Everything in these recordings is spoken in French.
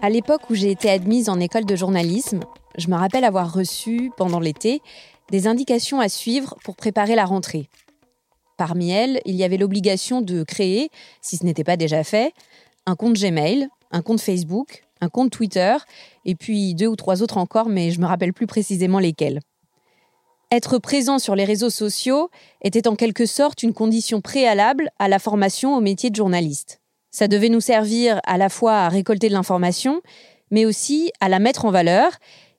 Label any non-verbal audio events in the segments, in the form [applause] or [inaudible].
À l'époque où j'ai été admise en école de journalisme, je me rappelle avoir reçu, pendant l'été, des indications à suivre pour préparer la rentrée. Parmi elles, il y avait l'obligation de créer, si ce n'était pas déjà fait, un compte Gmail, un compte Facebook, un compte Twitter, et puis deux ou trois autres encore, mais je me rappelle plus précisément lesquels. Être présent sur les réseaux sociaux était en quelque sorte une condition préalable à la formation au métier de journaliste. Ça devait nous servir à la fois à récolter de l'information, mais aussi à la mettre en valeur,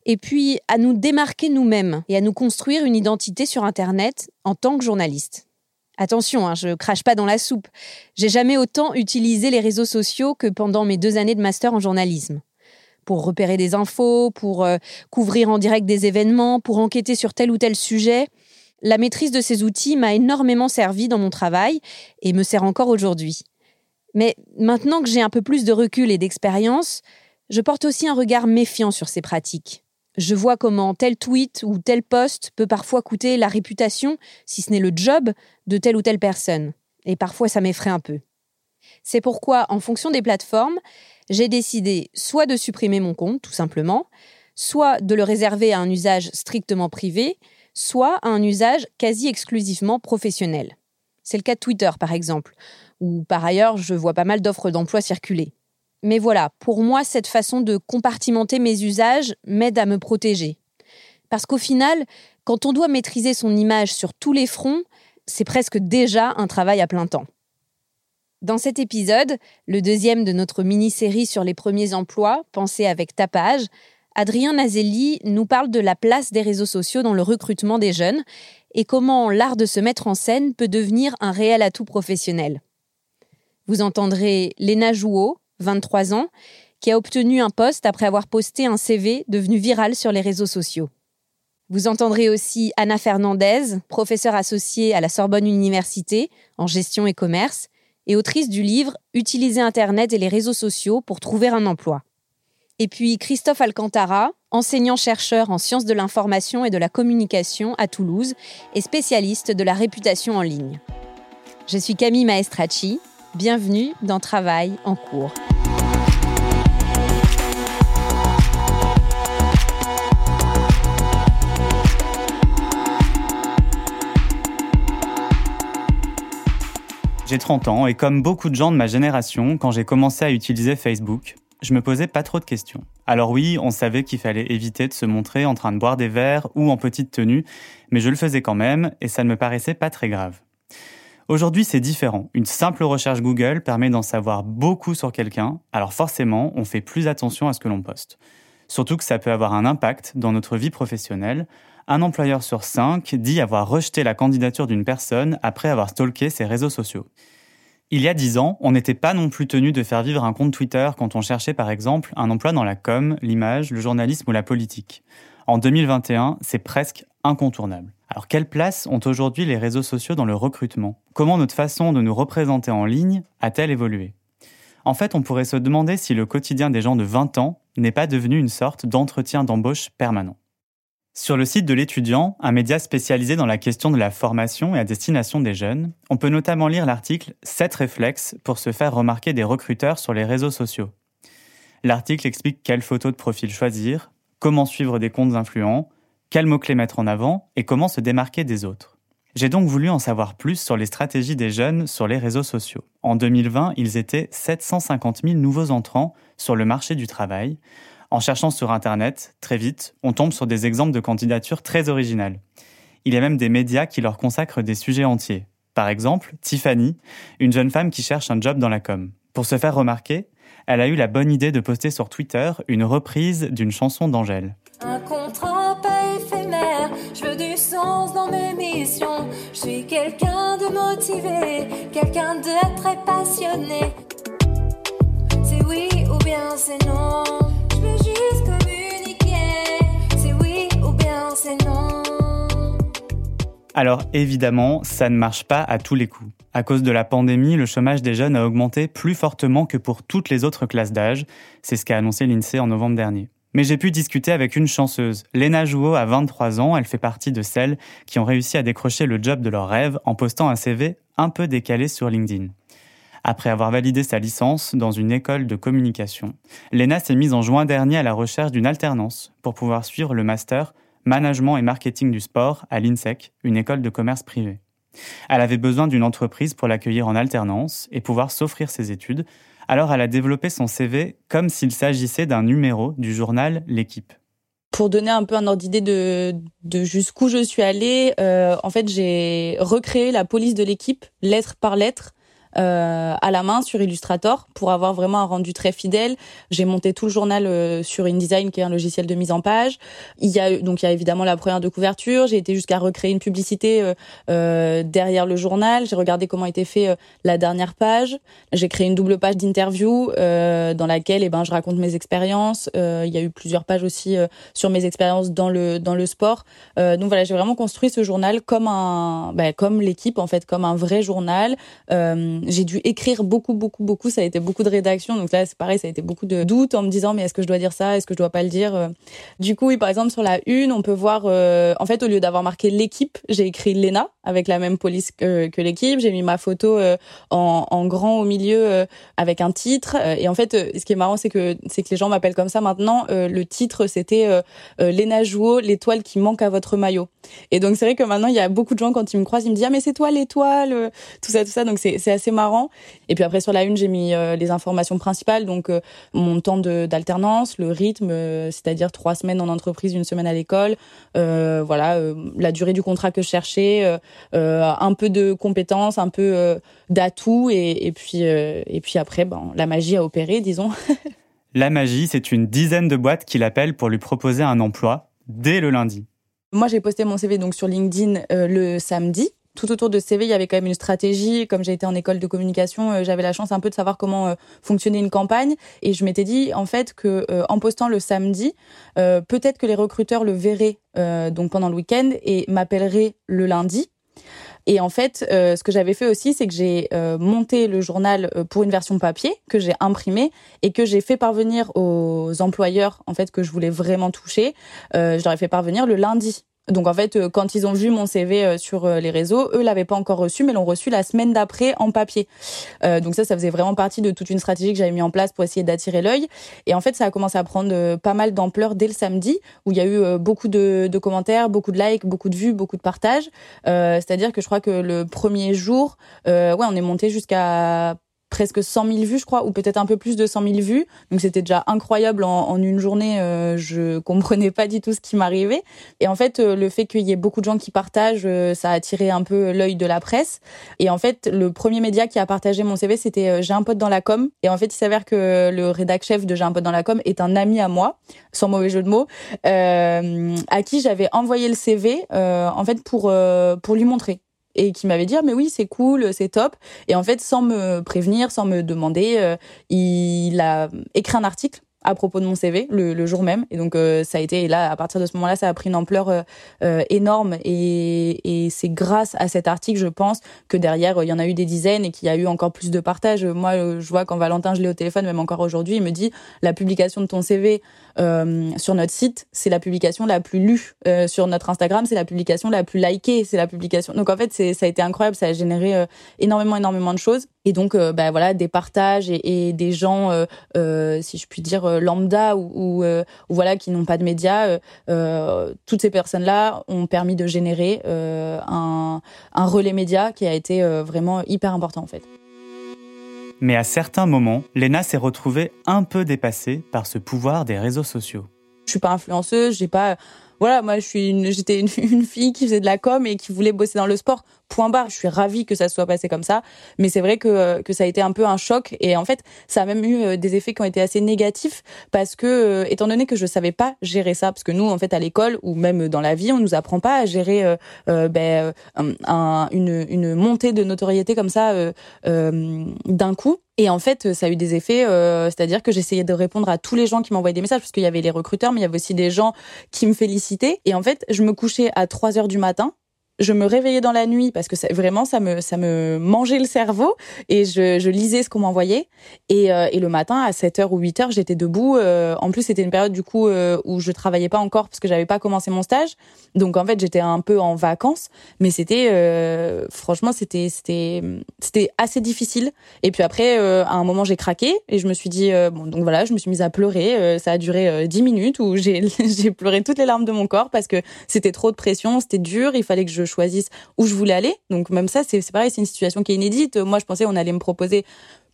et puis à nous démarquer nous-mêmes et à nous construire une identité sur Internet en tant que journaliste. Attention, hein, je crache pas dans la soupe. J'ai jamais autant utilisé les réseaux sociaux que pendant mes deux années de master en journalisme. Pour repérer des infos, pour euh, couvrir en direct des événements, pour enquêter sur tel ou tel sujet. La maîtrise de ces outils m'a énormément servi dans mon travail et me sert encore aujourd'hui. Mais maintenant que j'ai un peu plus de recul et d'expérience, je porte aussi un regard méfiant sur ces pratiques. Je vois comment tel tweet ou tel post peut parfois coûter la réputation, si ce n'est le job, de telle ou telle personne. Et parfois ça m'effraie un peu. C'est pourquoi, en fonction des plateformes, j'ai décidé soit de supprimer mon compte, tout simplement, soit de le réserver à un usage strictement privé, soit à un usage quasi exclusivement professionnel. C'est le cas de Twitter, par exemple, où par ailleurs je vois pas mal d'offres d'emploi circuler. Mais voilà, pour moi, cette façon de compartimenter mes usages m'aide à me protéger. Parce qu'au final, quand on doit maîtriser son image sur tous les fronts, c'est presque déjà un travail à plein temps. Dans cet épisode, le deuxième de notre mini-série sur les premiers emplois, pensé avec tapage, Adrien Nazelli nous parle de la place des réseaux sociaux dans le recrutement des jeunes et comment l'art de se mettre en scène peut devenir un réel atout professionnel. Vous entendrez Léna Jouot, 23 ans, qui a obtenu un poste après avoir posté un CV devenu viral sur les réseaux sociaux. Vous entendrez aussi Anna Fernandez, professeure associée à la Sorbonne Université en gestion et commerce, et autrice du livre Utiliser Internet et les réseaux sociaux pour trouver un emploi. Et puis Christophe Alcantara, enseignant-chercheur en sciences de l'information et de la communication à Toulouse et spécialiste de la réputation en ligne. Je suis Camille Maestracci, Bienvenue dans Travail en cours. J'ai 30 ans et comme beaucoup de gens de ma génération, quand j'ai commencé à utiliser Facebook, je me posais pas trop de questions. Alors oui, on savait qu'il fallait éviter de se montrer en train de boire des verres ou en petite tenue, mais je le faisais quand même et ça ne me paraissait pas très grave. Aujourd'hui, c'est différent. Une simple recherche Google permet d'en savoir beaucoup sur quelqu'un, alors forcément, on fait plus attention à ce que l'on poste. Surtout que ça peut avoir un impact dans notre vie professionnelle. Un employeur sur cinq dit avoir rejeté la candidature d'une personne après avoir stalké ses réseaux sociaux. Il y a dix ans, on n'était pas non plus tenu de faire vivre un compte Twitter quand on cherchait par exemple un emploi dans la com, l'image, le journalisme ou la politique. En 2021, c'est presque incontournable. Alors quelle place ont aujourd'hui les réseaux sociaux dans le recrutement? Comment notre façon de nous représenter en ligne a-t-elle évolué? En fait, on pourrait se demander si le quotidien des gens de 20 ans n'est pas devenu une sorte d'entretien d'embauche permanent. Sur le site de l'étudiant, un média spécialisé dans la question de la formation et à destination des jeunes, on peut notamment lire l'article 7 réflexes pour se faire remarquer des recruteurs sur les réseaux sociaux. L'article explique quelles photos de profil choisir, comment suivre des comptes influents, quels mots-clés mettre en avant et comment se démarquer des autres. J'ai donc voulu en savoir plus sur les stratégies des jeunes sur les réseaux sociaux. En 2020, ils étaient 750 000 nouveaux entrants sur le marché du travail, en cherchant sur Internet, très vite, on tombe sur des exemples de candidatures très originales. Il y a même des médias qui leur consacrent des sujets entiers. Par exemple, Tiffany, une jeune femme qui cherche un job dans la com. Pour se faire remarquer, elle a eu la bonne idée de poster sur Twitter une reprise d'une chanson d'Angèle. Très passionné. C'est oui ou bien c'est non. Alors évidemment, ça ne marche pas à tous les coups. À cause de la pandémie, le chômage des jeunes a augmenté plus fortement que pour toutes les autres classes d'âge. C'est ce qu'a annoncé l'INSEE en novembre dernier. Mais j'ai pu discuter avec une chanceuse. Léna Jouot a 23 ans, elle fait partie de celles qui ont réussi à décrocher le job de leur rêve en postant un CV un peu décalé sur LinkedIn. Après avoir validé sa licence dans une école de communication, Léna s'est mise en juin dernier à la recherche d'une alternance pour pouvoir suivre le master Management et Marketing du Sport à l'INSEC, une école de commerce privée. Elle avait besoin d'une entreprise pour l'accueillir en alternance et pouvoir s'offrir ses études, alors elle a développé son CV comme s'il s'agissait d'un numéro du journal L'équipe. Pour donner un peu un ordre d'idée de, jusqu'où je suis allée, euh, en fait j'ai recréé la police de l'équipe lettre par lettre euh, à la main sur Illustrator pour avoir vraiment un rendu très fidèle. J'ai monté tout le journal euh, sur InDesign qui est un logiciel de mise en page. Il y a donc il y a évidemment la première de couverture. J'ai été jusqu'à recréer une publicité euh, euh derrière le journal. J'ai regardé comment était fait la dernière page. J'ai créé une double page d'interview dans laquelle eh ben je raconte mes expériences. il y a eu plusieurs pages aussi sur mes expériences dans le dans le sport. donc voilà, j'ai vraiment construit ce journal comme un bah, comme l'équipe en fait, comme un vrai journal. Euh, j'ai dû écrire beaucoup, beaucoup, beaucoup. Ça a été beaucoup de rédaction. Donc là, c'est pareil, ça a été beaucoup de doutes en me disant, mais est-ce que je dois dire ça? Est-ce que je dois pas le dire? Euh. Du coup, oui, par exemple, sur la une, on peut voir, euh, en fait, au lieu d'avoir marqué l'équipe, j'ai écrit Lena avec la même police que, l'équipe. J'ai mis ma photo euh, en, en, grand au milieu avec un titre. Et en fait, ce qui est marrant, c'est que c'est que les gens m'appellent comme ça maintenant. le titre, c'était Lena Jouot, l'étoile qui manque à votre maillot. Et donc, c'est vrai que maintenant, il y a beaucoup de gens, quand ils me croisent, ils me disent, ah, mais c'est toi l'étoile, tout ça, tout ça. Donc, c'est assez marrant. Et puis après sur la une, j'ai mis euh, les informations principales, donc euh, mon temps d'alternance, le rythme, euh, c'est-à-dire trois semaines en entreprise, une semaine à l'école, voilà, la durée du contrat que je cherchais, un peu de compétences, un peu d'atouts, et, et, puis et puis après, ben, la magie a opéré, disons. [laughs] la magie, c'est une dizaine de boîtes qui l'appellent pour lui proposer un emploi dès le lundi. Moi, j'ai posté mon CV donc sur LinkedIn le samedi tout autour de CV, il y avait quand même une stratégie. Comme j'ai été en école de communication, euh, j'avais la chance un peu de savoir comment euh, fonctionnait une campagne. Et je m'étais dit en fait que euh, en postant le samedi, peut-être que les recruteurs le verraient donc pendant le week-end et m'appelleraient le lundi. Et en fait, ce que j'avais fait aussi, c'est que j'ai monté le journal pour une version papier que j'ai imprimé et que j'ai fait parvenir aux employeurs en fait que je voulais vraiment toucher. je leur ai fait parvenir le lundi. Donc en fait, euh, quand ils ont vu mon CV euh, sur euh, les réseaux, eux l'avaient pas encore reçu, mais l'ont reçu la semaine d'après en papier. donc ça, ça faisait vraiment partie de toute une stratégie que j'avais mis en place pour essayer d'attirer l'œil. Et en fait, ça a commencé à prendre pas mal d'ampleur dès le samedi, où il y a eu beaucoup de, commentaires, beaucoup de likes, beaucoup de vues, beaucoup de partages. C'est-à-dire que je crois que le premier jour, ouais, on est monté jusqu'à presque 100 000 vues, je crois, ou peut-être un peu plus de 100 000 vues. Donc c'était déjà incroyable en, une journée. Euh, je [laughs] comprenais pas du tout ce qui m'arrivait. Et en fait, euh, le fait qu'il y ait beaucoup de gens qui partagent, euh, ça a attiré un peu l'œil de la presse. Et en fait, le premier média qui a partagé mon CV, c'était J'ai un pote dans la com. Et en fait, il s'avère que le rédac chef de J'ai un pote dans la com est un ami à moi, sans mauvais jeu de mots, à qui j'avais envoyé le CV, en fait, pour pour lui montrer et qui m'avait dit ah, mais oui c'est cool c'est top. Et en fait sans me prévenir sans me demander euh, il a écrit un article à propos de mon CV le, jour même. Et donc euh, ça a été et là à partir de ce moment-là ça a pris une ampleur euh, énorme. Et, et c'est grâce à cet article je pense que derrière il y en a eu des dizaines et qu'il y a eu encore plus de partages. Moi je vois quand Valentin je l'ai au téléphone même encore aujourd'hui il me dit la publication de ton CV sur notre site c'est la publication la plus lue sur notre Instagram c'est la publication la plus likée c'est la publication donc en fait ça a été incroyable ça a généré énormément énormément de choses et donc bah voilà des partages et, et des gens si je puis dire euh, lambda ou, euh, ou, voilà qui n'ont pas de médias, euh, toutes ces personnes-là ont permis de générer un, un, relais média qui a été vraiment hyper important en fait. Mais à certains moments, Lena s'est retrouvée un peu dépassée par ce pouvoir des réseaux sociaux. Je suis pas influenceuse, j'ai pas voilà, moi j'étais [laughs] une, fille qui faisait de la com et qui voulait bosser dans le sport. Point barre. Je suis ravie que ça soit passé comme ça, mais c'est vrai que que ça a été un peu un choc et en fait ça a même eu euh, des effets qui ont été assez négatifs parce que euh, étant donné que je savais pas gérer ça, parce que nous en fait à l'école ou même dans la vie on nous apprend pas à gérer euh, euh ben, un, une une montée de notoriété comme ça euh, d'un coup. Et en fait, ça a eu des effets, euh, c'est-à-dire que j'essayais de répondre à tous les gens qui m'envoyaient des messages, parce qu'il y avait les recruteurs, mais il y avait aussi des gens qui me félicitaient. Et en fait, je me couchais à 3 heures du matin je me réveillais dans la nuit parce que vraiment ça me ça me mangeait le cerveau et je, je lisais ce qu'on m'envoyait. Et, euh, et le matin à 7h ou 8h j'étais debout euh, en plus c'était une période du coup euh, où je travaillais pas encore parce que j'avais pas commencé mon stage. Donc en fait j'étais un peu en vacances mais c'était franchement c'était c'était c'était assez difficile. Et puis après à un moment j'ai craqué et je me suis dit bon donc voilà je me suis mise à pleurer. Ça a duré 10 minutes où j'ai [laughs] j'ai pleuré toutes les larmes de mon corps parce que c'était trop de pression c'était dur il fallait que je choisisse où je voulais aller. Donc même ça, c'est pareil, c'est une situation qui est inédite. Moi, je pensais on allait me proposer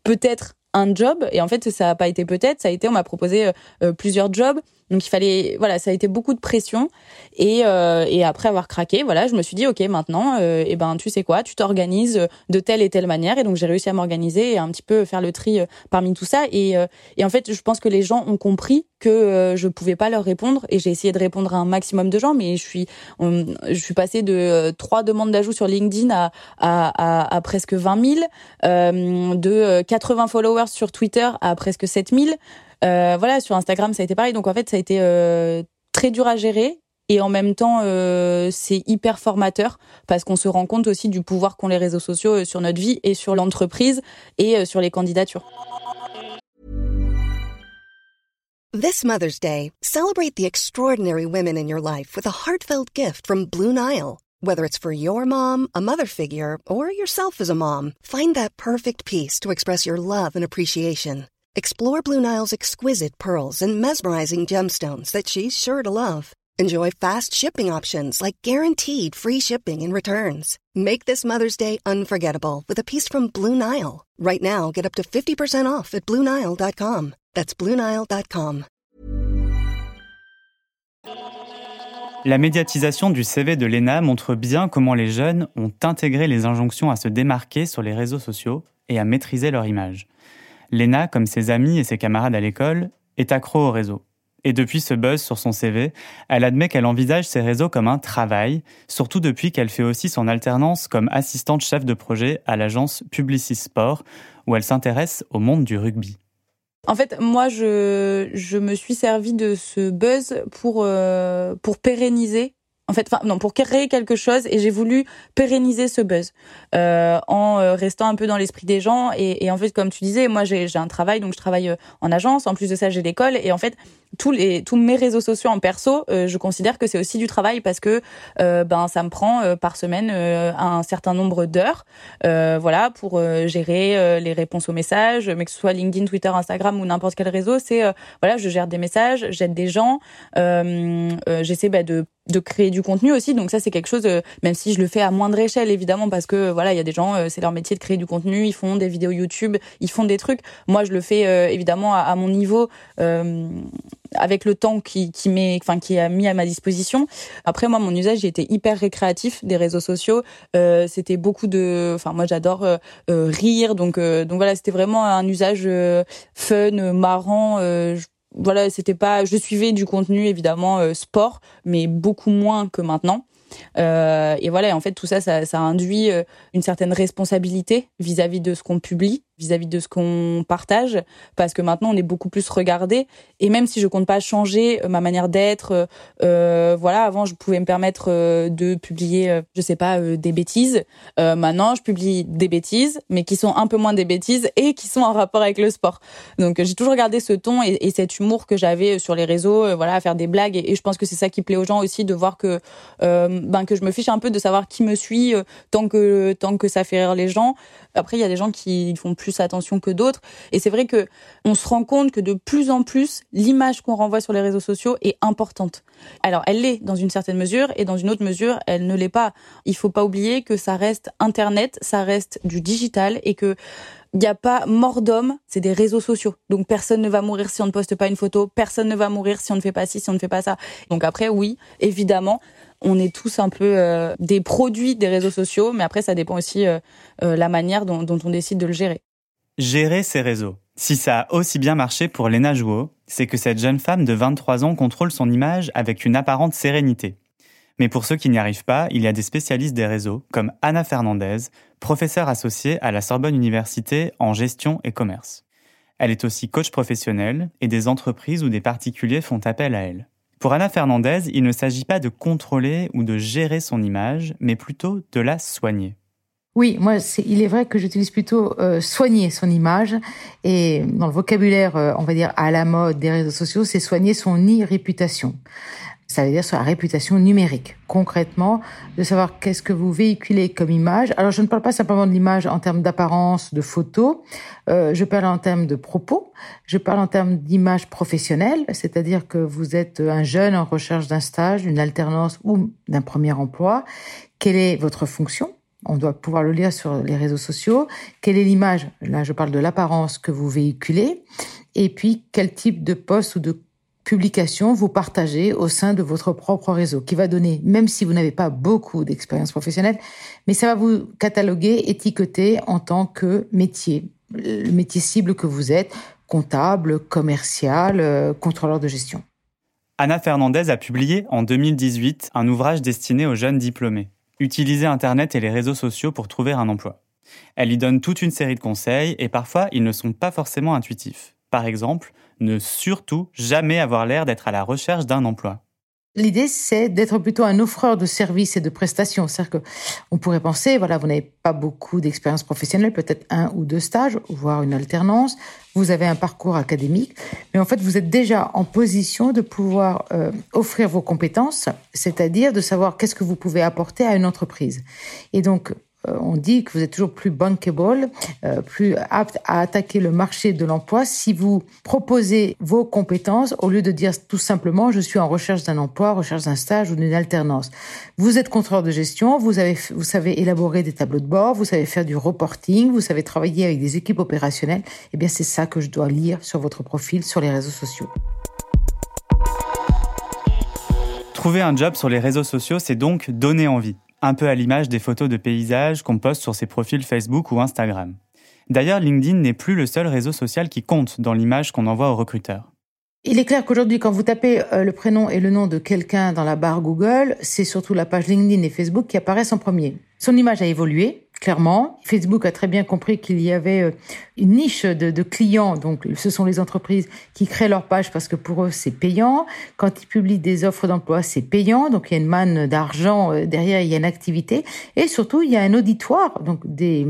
peut-être un job et en fait ça n'a pas été peut-être ça a été on m'a proposé euh, euh, plusieurs jobs donc il fallait, voilà, ça a été beaucoup de pression. Et, euh, et après avoir craqué, voilà, je me suis dit, ok, maintenant, euh, eh ben, tu sais quoi, tu t'organises de telle et telle manière. Et donc j'ai réussi à m'organiser et un petit peu faire le tri euh, parmi tout ça. Et, euh, et en fait, je pense que les gens ont compris que euh, je pouvais pas leur répondre. Et j'ai essayé de répondre à un maximum de gens, mais je suis, je suis passée de trois demandes d'ajout sur LinkedIn à, à, à, à presque 20 000, de 80 followers sur Twitter à presque 7 000. Euh, voilà, sur Instagram, ça a été pareil. Donc en fait, ça a été euh, très dur à gérer. Et en même temps, euh, c'est hyper formateur parce qu'on se rend compte aussi du pouvoir qu'ont les réseaux sociaux sur notre vie et sur l'entreprise et sur les candidatures. This Mother's Day, celebrate the extraordinary women in your life with a heartfelt gift from Blue Nile. Whether it's for your mom, a mother figure, or yourself as a mom, find that perfect piece to express your love and appreciation. Explore Blue Nile's exquisite pearls and mesmerizing gemstones that she's sure to love. Enjoy fast shipping options like guaranteed free shipping and returns. Make this Mother's Day unforgettable with a piece from Blue Nile. Right now, get up to 50% off at BlueNile.com. That's BlueNile.com. La médiatisation du CV de Lena montre bien comment les jeunes ont intégré les injonctions à se démarquer sur les réseaux sociaux et à maîtriser leur image. Lena, comme ses amis et ses camarades à l'école, est accro au réseau. Et depuis ce buzz sur son CV, elle admet qu'elle envisage ces réseaux comme un travail, surtout depuis qu'elle fait aussi son alternance comme assistante chef de projet à l'agence Publicis Sport, où elle s'intéresse au monde du rugby. En fait, moi, je, je me suis servi de ce buzz pour, euh, pour pérenniser en fait, non, pour créer quelque chose et j'ai voulu pérenniser ce buzz euh, en euh, restant un peu dans l'esprit des gens et, et, en fait, comme tu disais, moi j'ai un travail donc je travaille euh, en agence. En plus de ça, j'ai l'école et en fait tous les tous mes réseaux sociaux en perso, euh, je considère que c'est aussi du travail parce que euh, ben ça me prend euh, par semaine un certain nombre d'heures, voilà, pour gérer les réponses aux messages, mais que ce soit LinkedIn, Twitter, Instagram ou n'importe quel réseau, c'est voilà, je gère des messages, j'aide des gens, j'essaie bah, de de créer du contenu aussi. Donc ça c'est quelque chose même si je le fais à moindre échelle évidemment parce que voilà il y a des gens c'est leur métier de créer du contenu ils font des vidéos YouTube ils font des trucs. Moi je le fais évidemment à, à mon niveau avec le temps qui qui m'est enfin qui a mis à ma disposition. Après moi mon usage été hyper récréatif des réseaux sociaux. Euh, c'était beaucoup de enfin moi j'adore euh, euh rire donc euh, donc voilà, c'était vraiment un usage euh, fun, marrant voilà, c'était pas je suivais du contenu évidemment sport mais beaucoup moins que maintenant. et voilà, en fait, tout ça, ça, ça induit une certaine responsabilité vis-à-vis -vis de ce qu'on publie vis-à-vis de ce qu'on partage parce que maintenant on est beaucoup plus regardé. Et même si je compte pas changer euh, ma manière d'être euh, euh, voilà avant je pouvais me permettre euh, de publier je sais pas des bêtises. Maintenant je publie des bêtises mais qui sont un peu moins des bêtises et qui sont en rapport avec le sport. Donc j'ai toujours gardé ce ton et, et cet humour que j'avais sur les réseaux voilà à faire des blagues. Et, et je pense que c'est ça qui plaît aux gens aussi de voir que ben que je me fiche un peu de savoir qui me suit tant que tant que ça fait rire les gens. Après il y a des gens qui font plus plus attention que d'autres. Et c'est vrai que on se rend compte que de plus en plus, l'image qu'on renvoie sur les réseaux sociaux est importante. Alors, elle l'est dans une certaine mesure et dans une autre mesure, elle ne l'est pas. Il faut pas oublier que ça reste Internet, ça reste du digital et que il n'y a pas mort d'homme, c'est des réseaux sociaux. Donc personne ne va mourir si on ne poste pas une photo, personne ne va mourir si on ne fait pas ci, si on ne fait pas ça. Donc après, oui, évidemment, on est tous un peu euh, des produits des réseaux sociaux, mais après, ça dépend aussi euh, euh, la manière dont, dont on décide de le gérer. Gérer ses réseaux. Si ça a aussi bien marché pour Lena Jouot, c'est que cette jeune femme de 23 ans contrôle son image avec une apparente sérénité. Mais pour ceux qui n'y arrivent pas, il y a des spécialistes des réseaux, comme Anna Fernandez, professeure associée à la Sorbonne Université en gestion et commerce. Elle est aussi coach professionnel et des entreprises ou des particuliers font appel à elle. Pour Anna Fernandez, il ne s'agit pas de contrôler ou de gérer son image, mais plutôt de la soigner. Oui, moi, il est vrai que j'utilise plutôt euh, soigner son image. Et dans le vocabulaire, euh, on va dire, à la mode des réseaux sociaux, c'est soigner son e-réputation. Ça veut dire sur la réputation numérique. Concrètement, de savoir qu'est-ce que vous véhiculez comme image. Alors, je ne parle pas simplement de l'image en termes d'apparence, de photo. Euh, je parle en termes de propos. Je parle en termes d'image professionnelle, c'est-à-dire que vous êtes un jeune en recherche d'un stage, d'une alternance ou d'un premier emploi. Quelle est votre fonction? On doit pouvoir le lire sur les réseaux sociaux. Quelle est l'image? Là, je parle de l'apparence que vous véhiculez. Et puis, quel type de poste ou de publication vous partagez au sein de votre propre réseau, qui va donner, même si vous n'avez pas beaucoup d'expérience professionnelle, mais ça va vous cataloguer, étiqueter en tant que métier, le métier cible que vous êtes, comptable, commercial, euh, contrôleur de gestion. Anna Fernandez a publié en 2018 un ouvrage destiné aux jeunes diplômés utiliser Internet et les réseaux sociaux pour trouver un emploi. Elle y donne toute une série de conseils et parfois ils ne sont pas forcément intuitifs. Par exemple, ne surtout jamais avoir l'air d'être à la recherche d'un emploi. L'idée, c'est d'être plutôt un offreur de services et de prestations. C'est-à-dire que on pourrait penser, voilà, vous n'avez pas beaucoup d'expérience professionnelle, peut-être un ou deux stages, voire une alternance. Vous avez un parcours académique, mais en fait, vous êtes déjà en position de pouvoir euh, offrir vos compétences, c'est-à-dire de savoir qu'est-ce que vous pouvez apporter à une entreprise. Et donc, on dit que vous êtes toujours plus bankable, euh, plus apte à attaquer le marché de l'emploi si vous proposez vos compétences au lieu de dire tout simplement je suis en recherche d'un emploi, recherche d'un stage ou d'une alternance. Vous êtes contrôleur de gestion, vous avez vous savez élaborer des tableaux de bord, vous savez faire du reporting, vous savez travailler avec des équipes opérationnelles. Eh bien c'est ça que je dois lire sur votre profil sur les réseaux sociaux. Trouver un job sur les réseaux sociaux, c'est donc donner envie un peu à l'image des photos de paysages qu'on poste sur ses profils Facebook ou Instagram. D'ailleurs, LinkedIn n'est plus le seul réseau social qui compte dans l'image qu'on envoie aux recruteurs. Il est clair qu'aujourd'hui, quand vous tapez euh, le prénom et le nom de quelqu'un dans la barre Google, c'est surtout la page LinkedIn et Facebook qui apparaissent en premier. Son image a évolué, clairement. Facebook a très bien compris qu'il y avait euh, une niche de, clients, donc ce sont les entreprises qui créent leur page parce que pour eux c'est payant. Quand ils publient des offres d'emploi, c'est payant, donc il y a une manne d'argent euh, derrière, il y a une activité et surtout il y a un auditoire, donc des,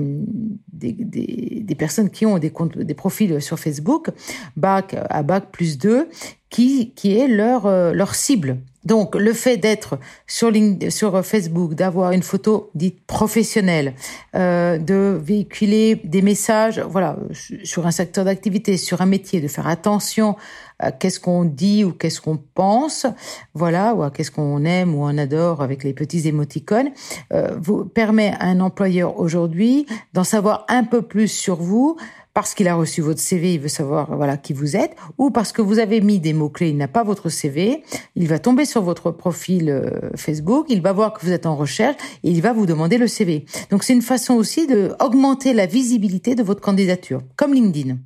des, personnes qui ont des comptes, des profils sur Facebook, bac à bac plus 2, qui, qui est leur, euh, leur cible. Donc, le fait d'être sur, sur Facebook, d'avoir une photo dite professionnelle, euh, de véhiculer des messages, voilà, sur un secteur d'activité, sur un métier, de faire attention à qu'est-ce qu'on dit ou qu'est-ce qu'on pense, voilà, ou à qu'est-ce qu'on aime ou on adore avec les petits émoticônes, euh, vous permet à un employeur aujourd'hui d'en savoir un peu plus sur vous, parce qu'il a reçu votre CV, il veut savoir voilà qui vous êtes, ou parce que vous avez mis des mots-clés, il n'a pas votre CV, il va tomber sur votre profil euh, Facebook, il va voir que vous êtes en recherche et il va vous demander le CV. Donc c'est une façon aussi de augmenter la visibilité de votre candidature, comme LinkedIn.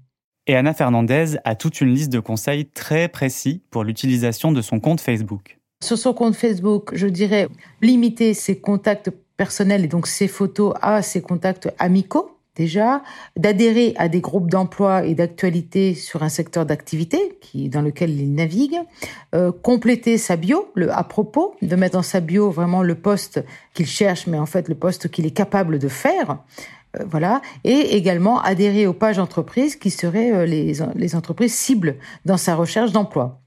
Et Anna Fernandez a toute une liste de conseils très précis pour l'utilisation de son compte Facebook. Sur son compte Facebook, je dirais limiter ses contacts personnels et donc ses photos à ses contacts amicaux déjà, d'adhérer à des groupes d'emploi et d'actualité sur un secteur d'activité dans lequel il navigue, euh, compléter sa bio, le à propos, de mettre dans sa bio vraiment le poste qu'il cherche, mais en fait le poste qu'il est capable de faire. Euh, voilà, et également adhérer aux pages entreprises qui seraient euh, les, les entreprises cibles dans sa recherche d'emploi.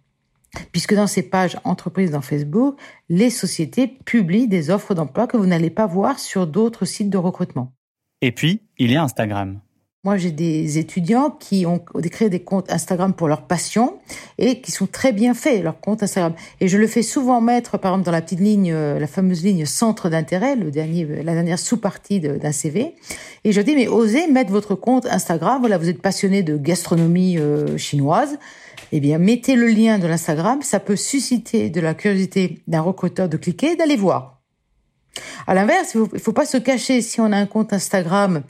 Puisque dans ces pages entreprises dans Facebook, les sociétés publient des offres d'emploi que vous n'allez pas voir sur d'autres sites de recrutement. Et puis, il y a Instagram. Moi, j'ai des étudiants qui ont créé des comptes Instagram pour leur passion et qui sont très bien faits, leurs comptes Instagram. Et je le fais souvent mettre, par exemple, dans la petite ligne, euh, la fameuse ligne centre d'intérêt, le dernier, la dernière sous-partie d'un CV. Et je dis, mais osez mettre votre compte Instagram. Voilà, vous êtes passionné de gastronomie euh, chinoise. Eh bien, mettez le lien de l'Instagram. Ça peut susciter de la curiosité d'un recruteur de cliquer et d'aller voir. À l'inverse, il ne faut pas se cacher si on a un compte Instagram,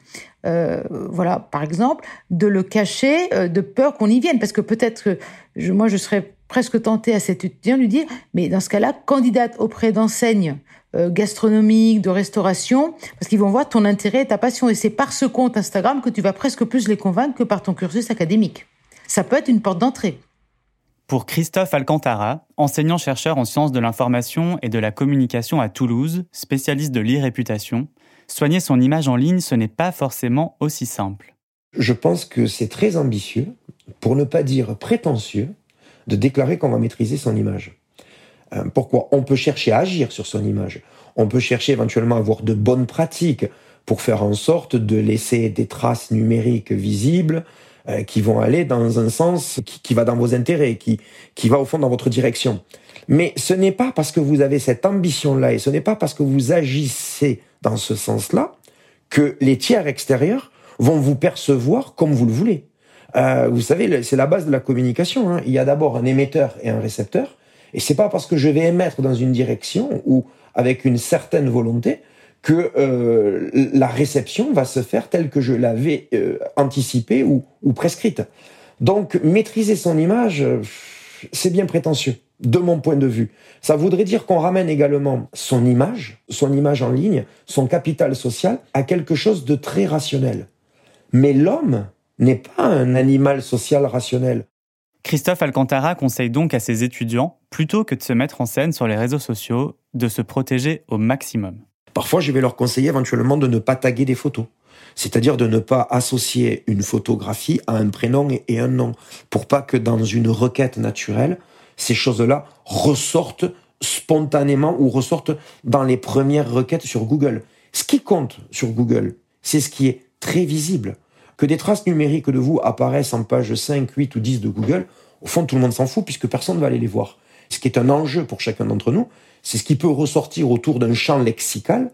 euh, voilà, par exemple, de le cacher euh, de peur qu'on y vienne, parce que peut-être moi je serais presque tentée à cet étudiant de lui dire, mais dans ce cas-là, candidate auprès d'enseignes euh, gastronomiques, de restauration, parce qu'ils vont voir ton intérêt et ta passion, et c'est par ce compte Instagram que tu vas presque plus les convaincre que par ton cursus académique. Ça peut être une porte d'entrée. Pour Christophe Alcantara, enseignant-chercheur en sciences de l'information et de la communication à Toulouse, spécialiste de l'e-réputation, soigner son image en ligne, ce n'est pas forcément aussi simple. Je pense que c'est très ambitieux, pour ne pas dire prétentieux, de déclarer qu'on va maîtriser son image. Euh, pourquoi? On peut chercher à agir sur son image. On peut chercher éventuellement à avoir de bonnes pratiques pour faire en sorte de laisser des traces numériques visibles, euh, qui vont aller dans un sens qui, qui, va dans vos intérêts, qui, qui va au fond dans votre direction. Mais ce n'est pas parce que vous avez cette ambition-là et ce n'est pas parce que vous agissez dans ce sens-là que les tiers extérieurs vont vous percevoir comme vous le voulez. Euh, vous savez, c'est la base de la communication. Hein. Il y a d'abord un émetteur et un récepteur. Et c'est pas parce que je vais émettre dans une direction ou avec une certaine volonté que euh, la réception va se faire telle que je l'avais euh, anticipée ou, prescrite. Donc maîtriser son image, c'est bien prétentieux, de mon point de vue. Ça voudrait dire qu'on ramène également son image, son image en ligne, son capital social, à quelque chose de très rationnel. Mais l'homme n'est pas un animal social rationnel. Christophe Alcantara conseille donc à ses étudiants, plutôt que de se mettre en scène sur les réseaux sociaux, de se protéger au maximum. Parfois, je vais leur conseiller éventuellement de ne pas taguer des photos. C'est-à-dire de ne pas associer une photographie à un prénom et un nom, pour pas que dans une requête naturelle, ces choses-là ressortent spontanément ou ressortent dans les premières requêtes sur Google. Ce qui compte sur Google, c'est ce qui est très visible. Que des traces numériques de vous apparaissent en page 5, 8 ou 10 de Google, au fond, tout le monde s'en fout puisque personne ne va aller les voir. Ce qui est un enjeu pour chacun d'entre nous, c'est ce qui peut ressortir autour d'un champ lexical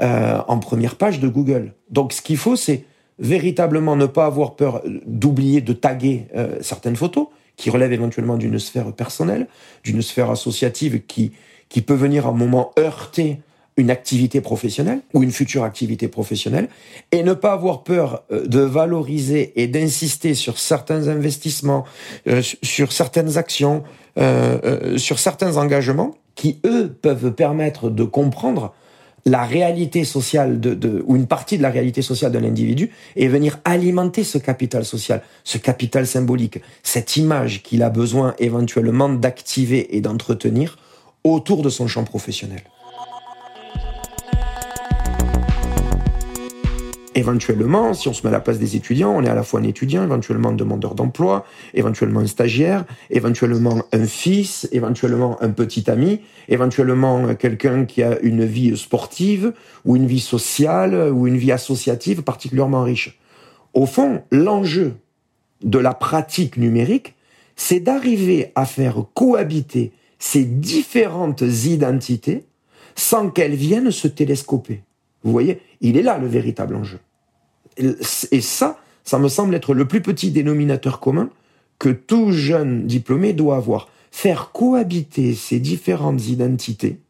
euh, en première page de Google. Donc ce qu'il faut, c'est véritablement ne pas avoir peur d'oublier de taguer euh, certaines photos qui relèvent éventuellement d'une sphère personnelle, d'une sphère associative qui, qui peut venir à un moment heurter une activité professionnelle ou une future activité professionnelle et ne pas avoir peur euh, de valoriser et d'insister sur certains investissements, sur certaines actions, sur certains engagements qui, eux, peuvent permettre de comprendre la réalité sociale de, ou une partie de la réalité sociale de l'individu et venir alimenter ce capital social, ce capital symbolique, cette image qu'il a besoin éventuellement d'activer et d'entretenir autour de son champ professionnel. Éventuellement, si on se met à la place des étudiants, on est à la fois un étudiant, éventuellement un demandeur d'emploi, éventuellement un stagiaire, éventuellement un fils, éventuellement un petit ami, éventuellement quelqu'un qui a une vie sportive ou une vie sociale ou une vie associative particulièrement riche. Au fond, l'enjeu de la pratique numérique, c'est d'arriver à faire cohabiter ces différentes identités sans qu'elles viennent se télescoper. Vous voyez, il est là le véritable enjeu. Et ça, ça me semble être le plus petit dénominateur commun que tout jeune diplômé doit avoir. Faire cohabiter ces différentes identités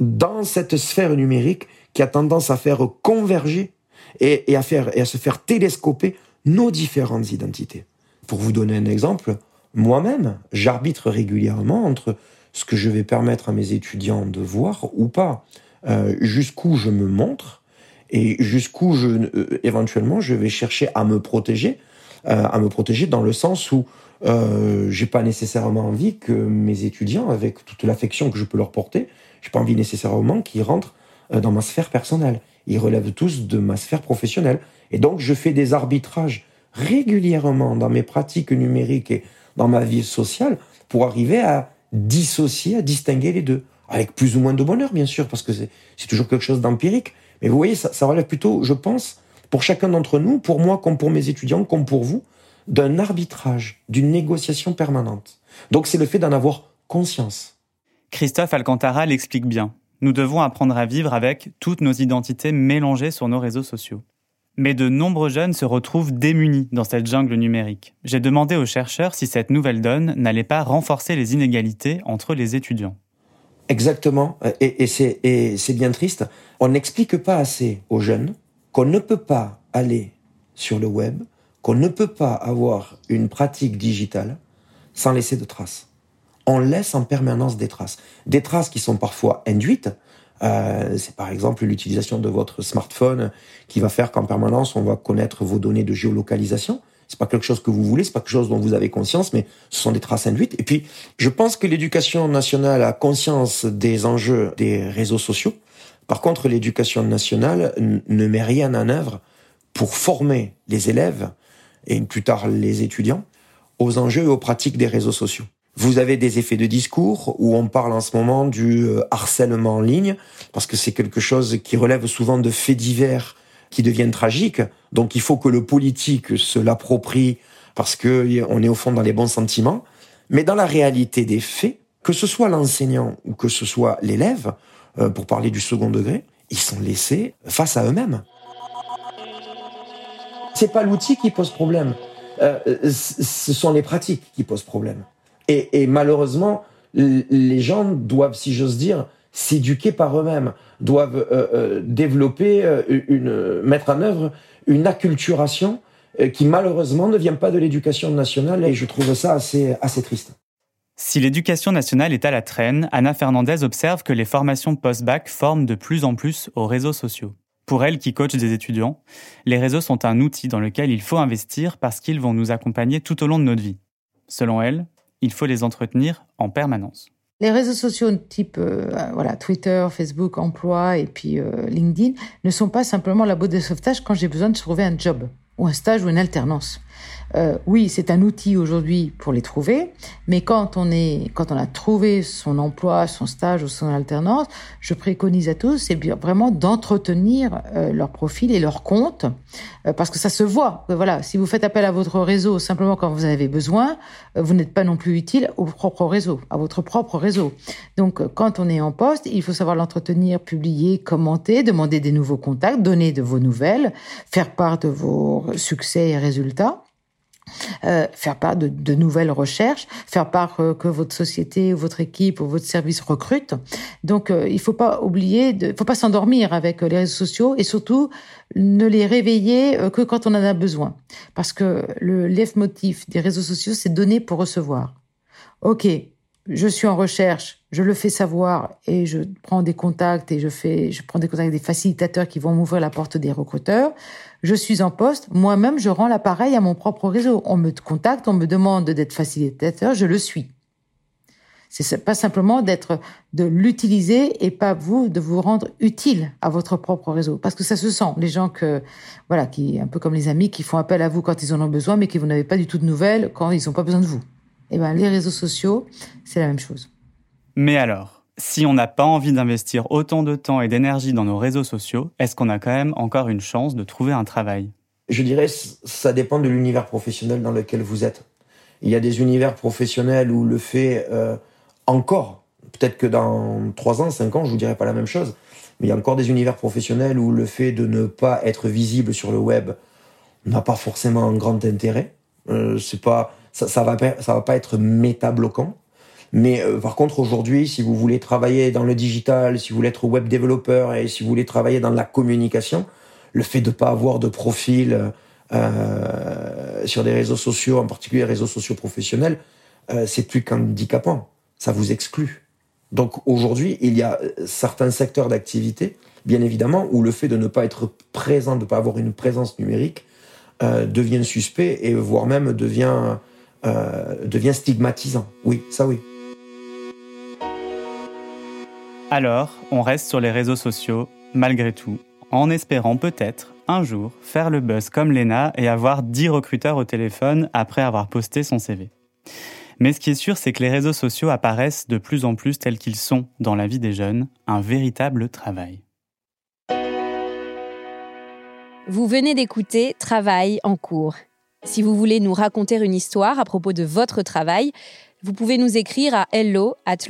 dans cette sphère numérique qui a tendance à faire converger et, à, se faire télescoper nos différentes identités. Pour vous donner un exemple, moi-même, j'arbitre régulièrement entre ce que je vais permettre à mes étudiants de voir ou pas, euh, jusqu'où je me montre et jusqu'où je euh, éventuellement je vais chercher à me protéger, euh, à me protéger dans le sens où euh, j'ai pas nécessairement envie que mes étudiants, avec toute l'affection que je peux leur porter, j'ai pas envie nécessairement qu'ils rentrent euh, dans ma sphère personnelle. Ils relèvent tous de ma sphère professionnelle, et donc je fais des arbitrages régulièrement dans mes pratiques numériques et dans ma vie sociale pour arriver à dissocier, à distinguer les deux. Avec plus ou moins de bonheur, bien sûr, parce que c'est toujours quelque chose d'empirique. Mais vous voyez, ça, ça relève plutôt, je pense, pour chacun d'entre nous, pour moi comme pour mes étudiants, comme pour vous, d'un arbitrage, d'une négociation permanente. Donc c'est le fait d'en avoir conscience. Christophe Alcantara l'explique bien. Nous devons apprendre à vivre avec toutes nos identités mélangées sur nos réseaux sociaux. Mais de nombreux jeunes se retrouvent démunis dans cette jungle numérique. J'ai demandé aux chercheurs si cette nouvelle donne n'allait pas renforcer les inégalités entre les étudiants. Exactement, et, c'est bien triste. On n'explique pas assez aux jeunes qu'on ne peut pas aller sur le web, qu'on ne peut pas avoir une pratique digitale sans laisser de traces. On laisse en permanence des traces. Des traces qui sont parfois induites. Euh, c'est par exemple l'utilisation de votre smartphone qui va faire qu'en permanence on va connaître vos données de géolocalisation. C'est pas quelque chose que vous voulez, c'est pas quelque chose dont vous avez conscience, mais ce sont des traces induites. Et puis, je pense que l'éducation nationale a conscience des enjeux des réseaux sociaux. Par contre, l'éducation nationale ne met rien en œuvre pour former les élèves et plus tard les étudiants aux enjeux et aux pratiques des réseaux sociaux. Vous avez des effets de discours où on parle en ce moment du euh, harcèlement en ligne parce que c'est quelque chose qui relève souvent de faits divers qui deviennent tragiques. Donc il faut que le politique se l'approprie parce que on est au fond dans les bons sentiments. Mais dans la réalité des faits, que ce soit l'enseignant ou que ce soit l'élève, euh, pour parler du second degré, ils sont laissés face à eux-mêmes. C'est pas l'outil qui pose problème, euh, ce sont les pratiques qui posent problème. Et, et malheureusement, les gens doivent, si j'ose dire, s'éduquer par eux-mêmes, doivent euh, euh, développer, euh, une, mettre en œuvre une acculturation qui malheureusement ne vient pas de l'éducation nationale et je trouve ça assez, assez triste. Si l'éducation nationale est à la traîne, Anna Fernandez observe que les formations post-bac forment de plus en plus aux réseaux sociaux. Pour elle qui coach des étudiants, les réseaux sont un outil dans lequel il faut investir parce qu'ils vont nous accompagner tout au long de notre vie. Selon elle, il faut les entretenir en permanence. Les réseaux sociaux type euh, voilà Twitter, Facebook, Emploi et puis euh, LinkedIn ne sont pas simplement la boîte de sauvetage quand j'ai besoin de trouver un job ou un stage ou une alternance. Euh, oui, c'est un outil aujourd'hui pour les trouver, mais quand on est, quand on a trouvé son emploi, son stage ou son alternance, je préconise à tous, c'est vraiment d'entretenir euh, leur profil et leur compte, euh, parce que ça se voit. Voilà, si vous faites appel à votre réseau simplement quand vous en avez besoin, vous n'êtes pas non plus utile au propre réseau, à votre propre réseau. Donc, quand on est en poste, il faut savoir l'entretenir, publier, commenter, demander des nouveaux contacts, donner de vos nouvelles, faire part de vos succès et résultats. Euh, faire part de, de, nouvelles recherches, faire part euh, que votre société, votre équipe ou votre service recrute. Donc, euh, il faut pas oublier, de, faut pas s'endormir avec les réseaux sociaux et surtout ne les réveiller que quand on en a besoin, parce que le motif des réseaux sociaux, c'est donner pour recevoir. Ok, je suis en recherche, je le fais savoir et je prends des contacts et je fais, je prends des contacts avec des facilitateurs qui vont m'ouvrir la porte des recruteurs. Je suis en poste, moi-même, je rends l'appareil à mon propre réseau. On me contacte, on me demande d'être facilitateur, je le suis. C'est pas simplement d'être, de l'utiliser et pas vous de vous rendre utile à votre propre réseau. Parce que ça se sent. Les gens que, voilà, qui, un peu comme les amis qui font appel à vous quand ils en ont besoin, mais qui vous n'avez pas du tout de nouvelles quand ils n'ont pas besoin de vous. Eh ben, les réseaux sociaux, c'est la même chose. Mais alors, si on n'a pas envie d'investir autant de temps et d'énergie dans nos réseaux sociaux, est-ce qu'on a quand même encore une chance de trouver un travail? Je dirais, ça dépend de l'univers professionnel dans lequel vous êtes. Il y a des univers professionnels où le fait euh, encore, peut-être que dans 3 ans, 5 ans, je vous dirai pas la même chose, mais il y a encore des univers professionnels où le fait de ne pas être visible sur le web n'a pas forcément un grand intérêt. Euh, pas, ça, ça va pas, ça va pas être méta-bloquant. Mais euh, par contre, aujourd'hui, si vous voulez travailler dans le digital, si vous voulez être web développeur et si vous voulez travailler dans la communication, le fait de pas avoir de profil euh, sur des réseaux sociaux, en particulier les réseaux sociaux professionnels, euh, c'est plus qu'handicapant. Ça vous exclut. Donc aujourd'hui, il y a euh, certains secteurs d'activité, bien évidemment, où le fait de ne pas être présent, de ne pas avoir une présence numérique, euh, devient suspect et voire même devient, euh, devient stigmatisant. Oui, ça oui. Alors, on reste sur les réseaux sociaux, malgré tout, en espérant peut-être, un jour, faire le buzz comme Lena et avoir 10 recruteurs au téléphone après avoir posté son CV. Mais ce qui est sûr, c'est que les réseaux sociaux apparaissent de plus en plus tels qu'ils sont dans la vie des jeunes, un véritable travail. Vous venez d'écouter Travail en cours. Si vous voulez nous raconter une histoire à propos de votre travail, vous pouvez nous écrire à hello at.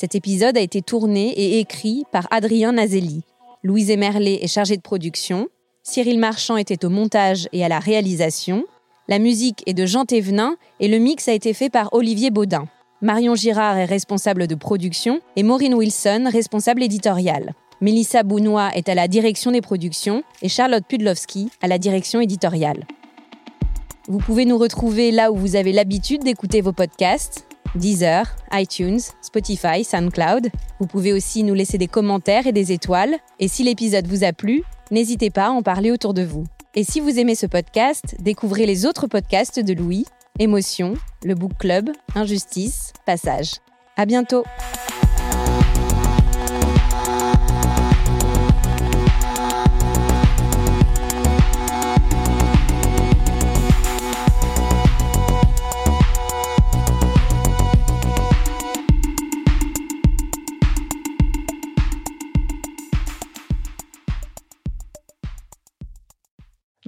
Cet épisode a été tourné et écrit par Adrien Nazelli. Louise Emerlet est chargée de production. Cyril Marchand était au montage et à la réalisation. La musique est de Jean Thévenin et le mix a été fait par Olivier Baudin. Marion Girard est responsable de production et Maureen Wilson, responsable éditoriale. Mélissa Bounois est à la direction des productions et Charlotte Pudlowski à la direction éditoriale. Vous pouvez nous retrouver là où vous avez l'habitude d'écouter vos podcasts Deezer, iTunes, Spotify, SoundCloud. Vous pouvez aussi nous laisser des commentaires et des étoiles. Et si l'épisode vous a plu, n'hésitez pas à en parler autour de vous. Et si vous aimez ce podcast, découvrez les autres podcasts de Louis Émotion, le Book Club, Injustice, Passage. À bientôt!